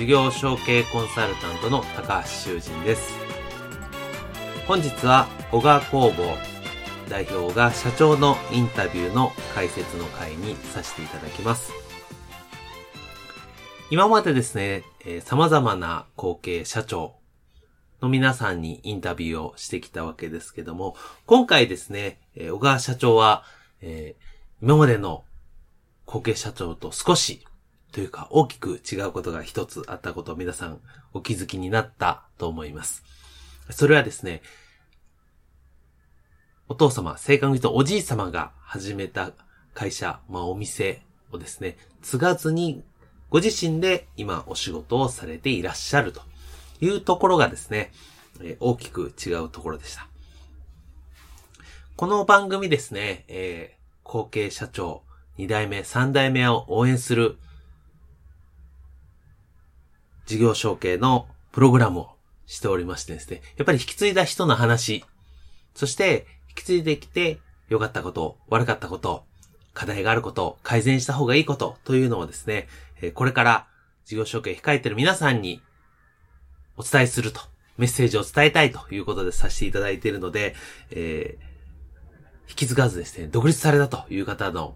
事業承継コンサルタントの高橋修人です。本日は小川工房代表が社長のインタビューの解説の会にさせていただきます。今までですね、えー、様々な後継社長の皆さんにインタビューをしてきたわけですけども、今回ですね、えー、小川社長は、えー、今までの後継社長と少しというか大きく違うことが一つあったことを皆さんお気づきになったと思います。それはですね、お父様、正確に言うとおじい様が始めた会社、まあお店をですね、継がずにご自身で今お仕事をされていらっしゃるというところがですね、大きく違うところでした。この番組ですね、えー、後継社長、2代目、3代目を応援する事業承継のプログラムをしておりましてですね、やっぱり引き継いだ人の話、そして引き継いできて良かったこと、悪かったこと、課題があること、改善した方がいいことというのをですね、これから事業承継控えている皆さんにお伝えすると、メッセージを伝えたいということでさせていただいているので、えー、引き継がずですね、独立されたという方の、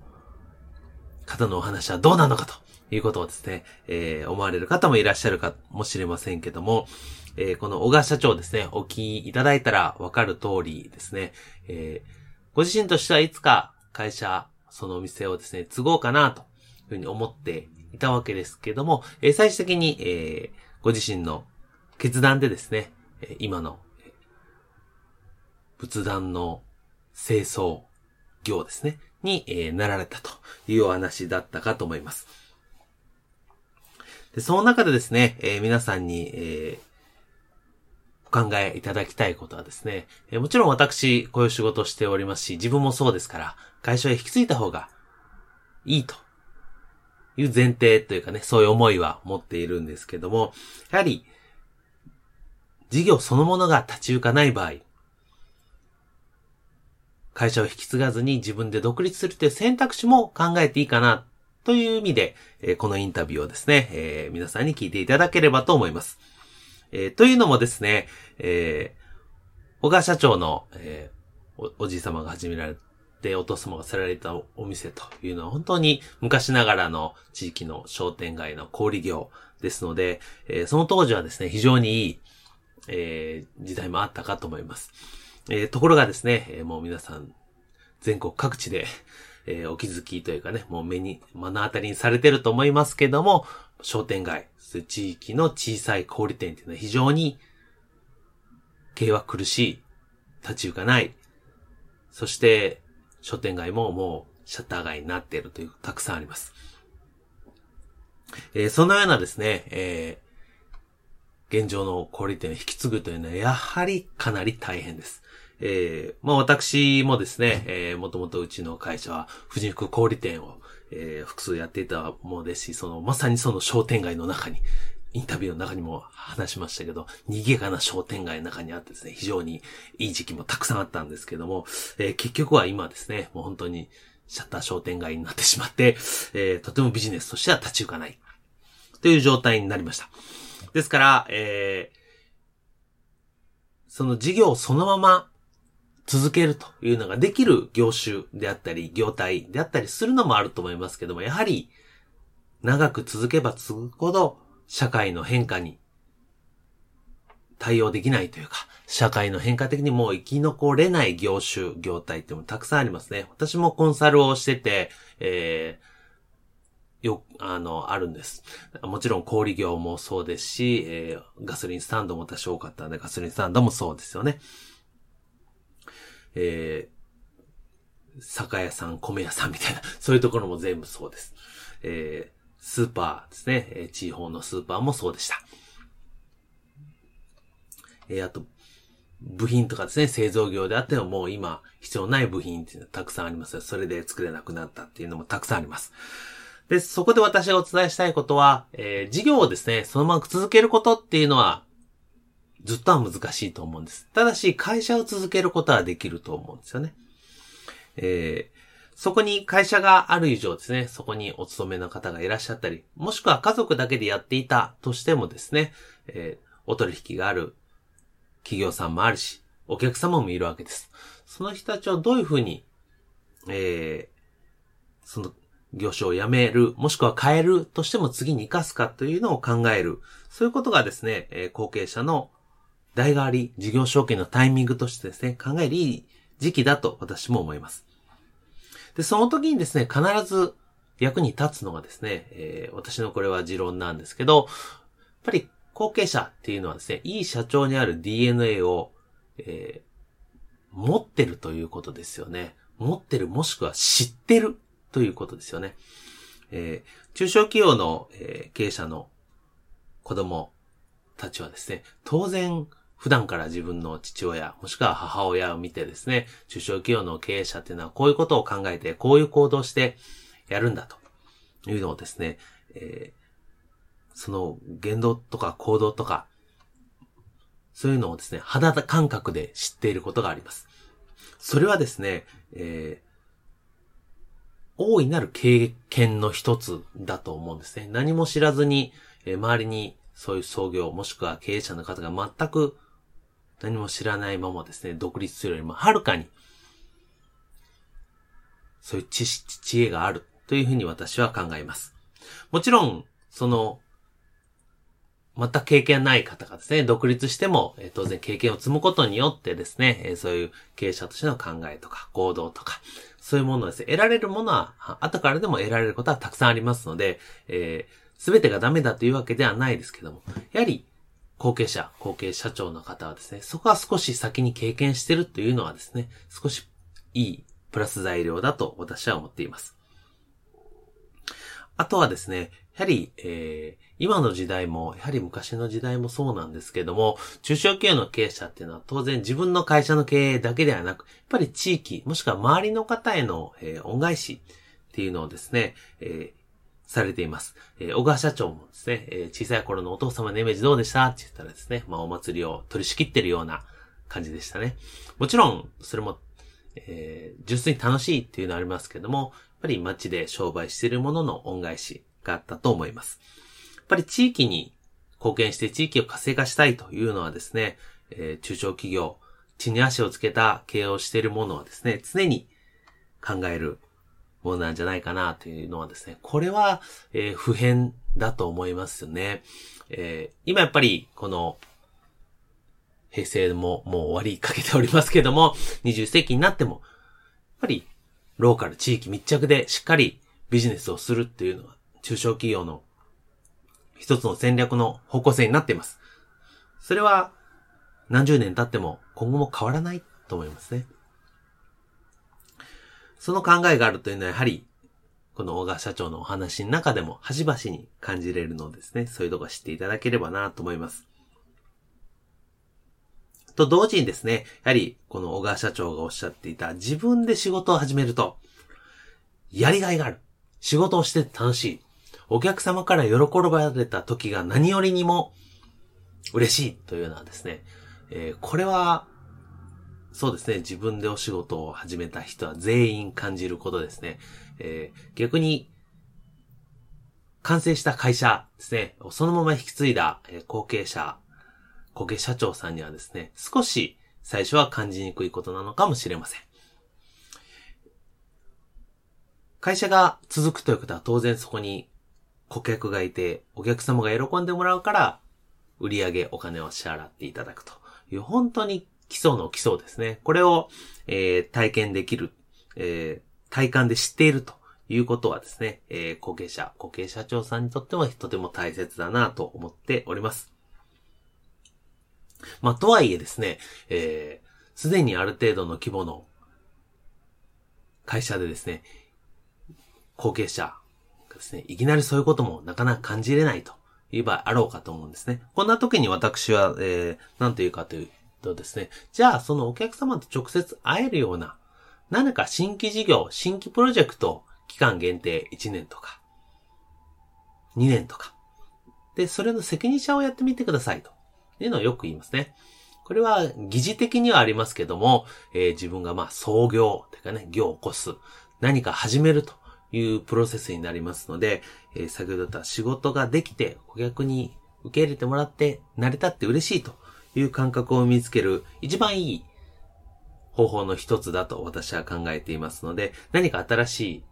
方のお話はどうなのかと。いうことをですね、えー、思われる方もいらっしゃるかもしれませんけども、えー、この小川社長ですね、お聞きいただいたらわかる通りですね、えー、ご自身としてはいつか会社、そのお店をですね、継ごうかなというふうに思っていたわけですけども、えー、最終的に、えー、ご自身の決断でですね、今の仏壇の清掃業ですね、に、えー、なられたというお話だったかと思います。で、その中でですね、えー、皆さんに、えー、お考えいただきたいことはですね、えー、もちろん私、こういう仕事をしておりますし、自分もそうですから、会社へ引き継いだ方がいいという前提というかね、そういう思いは持っているんですけども、やはり、事業そのものが立ち行かない場合、会社を引き継がずに自分で独立するという選択肢も考えていいかなという意味で、えこのインタビューをですね、え皆さんに聞いていただければと思います。えというのもですね、え小川社長の、えおおじい様が始められて、お父様がされたお店というのは本当に昔ながらの地域の商店街の小売業ですので、えその当時はですね、非常にいい、え時代もあったかと思います。えところがですね、えもう皆さん、全国各地で、えー、お気づきというかね、もう目に、目の当たりにされてると思いますけども、商店街、地域の小さい小売店っていうのは非常に経営は苦しい、立ち行かない、そして商店街ももうシャッター街になっているという、たくさんあります。えー、そのようなですね、えー、現状の小売店を引き継ぐというのはやはりかなり大変です。えー、まあ私もですね、えー、もともとうちの会社は、婦人服小売店を、えー、複数やっていたものですし、その、まさにその商店街の中に、インタビューの中にも話しましたけど、賑やかな商店街の中にあってですね、非常にいい時期もたくさんあったんですけども、えー、結局は今ですね、もう本当にシャッター商店街になってしまって、えー、とてもビジネスとしては立ち行かない。という状態になりました。ですから、えー、その事業そのまま続けるというのができる業種であったり、業態であったりするのもあると思いますけども、やはり、長く続けば続くほど、社会の変化に対応できないというか、社会の変化的にもう生き残れない業種、業態ってもたくさんありますね。私もコンサルをしてて、えー、よ、あの、あるんです。もちろん小売業もそうですし、えー、ガソリンスタンドも多少多かったんで、ガソリンスタンドもそうですよね。えー、酒屋さん、米屋さんみたいな、そういうところも全部そうです。えー、スーパーですね、えー、地方のスーパーもそうでした。えー、あと、部品とかですね、製造業であってももう今必要ない部品っていうのはたくさんありますそれで作れなくなったっていうのもたくさんあります。で、そこで私がお伝えしたいことは、えー、事業をですね、そのまま続けることっていうのは、ずっとは難しいと思うんです。ただし、会社を続けることはできると思うんですよね。えー、そこに会社がある以上ですね、そこにお勤めの方がいらっしゃったり、もしくは家族だけでやっていたとしてもですね、えー、お取引がある企業さんもあるし、お客様もいるわけです。その人たちをどういうふうに、えー、その業種を辞める、もしくは変えるとしても次に活かすかというのを考える。そういうことがですね、え、後継者の代替わり、事業承継のタイミングとしてですね、考えるいい時期だと私も思います。で、その時にですね、必ず役に立つのがですね、えー、私のこれは持論なんですけど、やっぱり後継者っていうのはですね、いい社長にある DNA を、えー、持ってるということですよね。持ってるもしくは知ってるということですよね。えー、中小企業の、えー、経営者の子供たちはですね、当然普段から自分の父親、もしくは母親を見てですね、中小企業の経営者っていうのはこういうことを考えて、こういう行動してやるんだというのをですね、えーその言動とか行動とか、そういうのをですね、肌感覚で知っていることがあります。それはですね、えー、大いなる経験の一つだと思うんですね。何も知らずに、えー、周りにそういう創業、もしくは経営者の方が全く何も知らないままですね、独立するよりもはるかに、そういう知識、知恵があるというふうに私は考えます。もちろん、その全く経験ない方がですね、独立しても、え、当然経験を積むことによってですね、え、そういう経営者としての考えとか行動とか、そういうものですね、得られるものは、後からでも得られることはたくさんありますので、えー、全てがダメだというわけではないですけども、やはり、後継者、後継社長の方はですね、そこは少し先に経験してるというのはですね、少しいいプラス材料だと私は思っています。あとはですね、やはり、えー、今の時代も、やはり昔の時代もそうなんですけども、中小企業の経営者っていうのは当然自分の会社の経営だけではなく、やっぱり地域、もしくは周りの方への、えー、恩返しっていうのをですね、えー、されています。えー、小川社長もですね、えー、小さい頃のお父様のイメージどうでした？って言ったらですね、まあお祭りを取り仕切ってるような感じでしたね。もちろん、それも、えー、純粋に楽しいっていうのはありますけども、やっぱり街で商売しているものの恩返し、があったと思います。やっぱり地域に貢献して地域を活性化したいというのはですね、えー、中小企業、地に足をつけた経営をしているものはですね、常に考えるものなんじゃないかなというのはですね、これは、えー、普遍だと思いますよね。えー、今やっぱりこの平成ももう終わりかけておりますけども、20世紀になっても、やっぱりローカル地域密着でしっかりビジネスをするっていうのは中小企業の一つの戦略の方向性になっています。それは何十年経っても今後も変わらないと思いますね。その考えがあるというのはやはり、この小川社長のお話の中でも端々に感じれるのですね。そういうとこ知っていただければなと思います。と同時にですね、やはりこの小川社長がおっしゃっていた自分で仕事を始めると、やりがいがある。仕事をして楽しい。お客様から喜ばれた時が何よりにも嬉しいというのはですね、えー、これは、そうですね、自分でお仕事を始めた人は全員感じることですね。えー、逆に、完成した会社ですね、そのまま引き継いだ、えー、後継者、後継社長さんにはですね、少し最初は感じにくいことなのかもしれません。会社が続くということは当然そこに顧客がいて、お客様が喜んでもらうから、売上お金を支払っていただくという、本当に基礎の基礎ですね。これを、えー、体験できる、えー、体感で知っているということはですね、えー、後継者、後継社長さんにとってはとても大切だなと思っております。まあ、とはいえですね、えー、すでにある程度の規模の会社でですね、後継者がですね、いきなりそういうこともなかなか感じれないという場合あろうかと思うんですね。こんな時に私は、えー、なんというかというとですね、じゃあそのお客様と直接会えるような、何か新規事業、新規プロジェクト、期間限定1年とか、2年とか。で、それの責任者をやってみてくださいというのをよく言いますね。これは疑似的にはありますけども、えー、自分がまあ創業というかね、業を起こす、何か始めるというプロセスになりますので、えー、先ほど言った仕事ができて顧客に受け入れてもらって成り立って嬉しいという感覚を見つける一番いい方法の一つだと私は考えていますので、何か新しい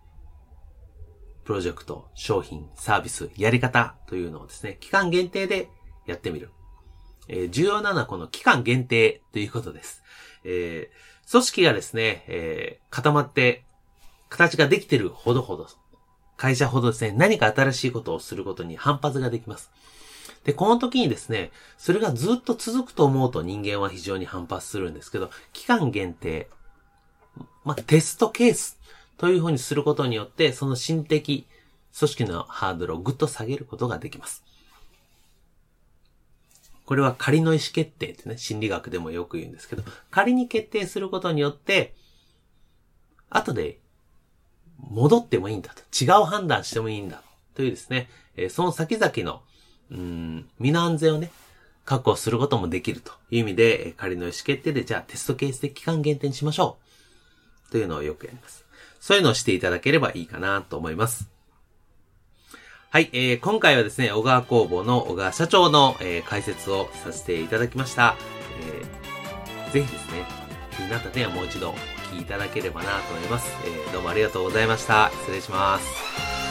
プロジェクト、商品、サービス、やり方というのをですね、期間限定でやってみる。えー、重要なのはこの期間限定ということです。えー、組織がですね、えー、固まって形ができてるほどほど、会社ほどですね、何か新しいことをすることに反発ができます。で、この時にですね、それがずっと続くと思うと人間は非常に反発するんですけど、期間限定、まあ、テストケースというふうにすることによって、その心的組織のハードルをぐっと下げることができます。これは仮の意思決定ってね、心理学でもよく言うんですけど、仮に決定することによって、後で戻ってもいいんだと。違う判断してもいいんだ。というですね、その先々の、うん、身の安全をね、確保することもできるという意味で、仮の意思決定で、じゃあテストケースで期間限定にしましょう。というのをよくやります。そういうのをしていただければいいかなと思います。はい、えー、今回はですね、小川工房の小川社長の、えー、解説をさせていただきました。えー、ぜひですね、気になった点はもう一度お聞きいただければなと思います。えー、どうもありがとうございました。失礼します。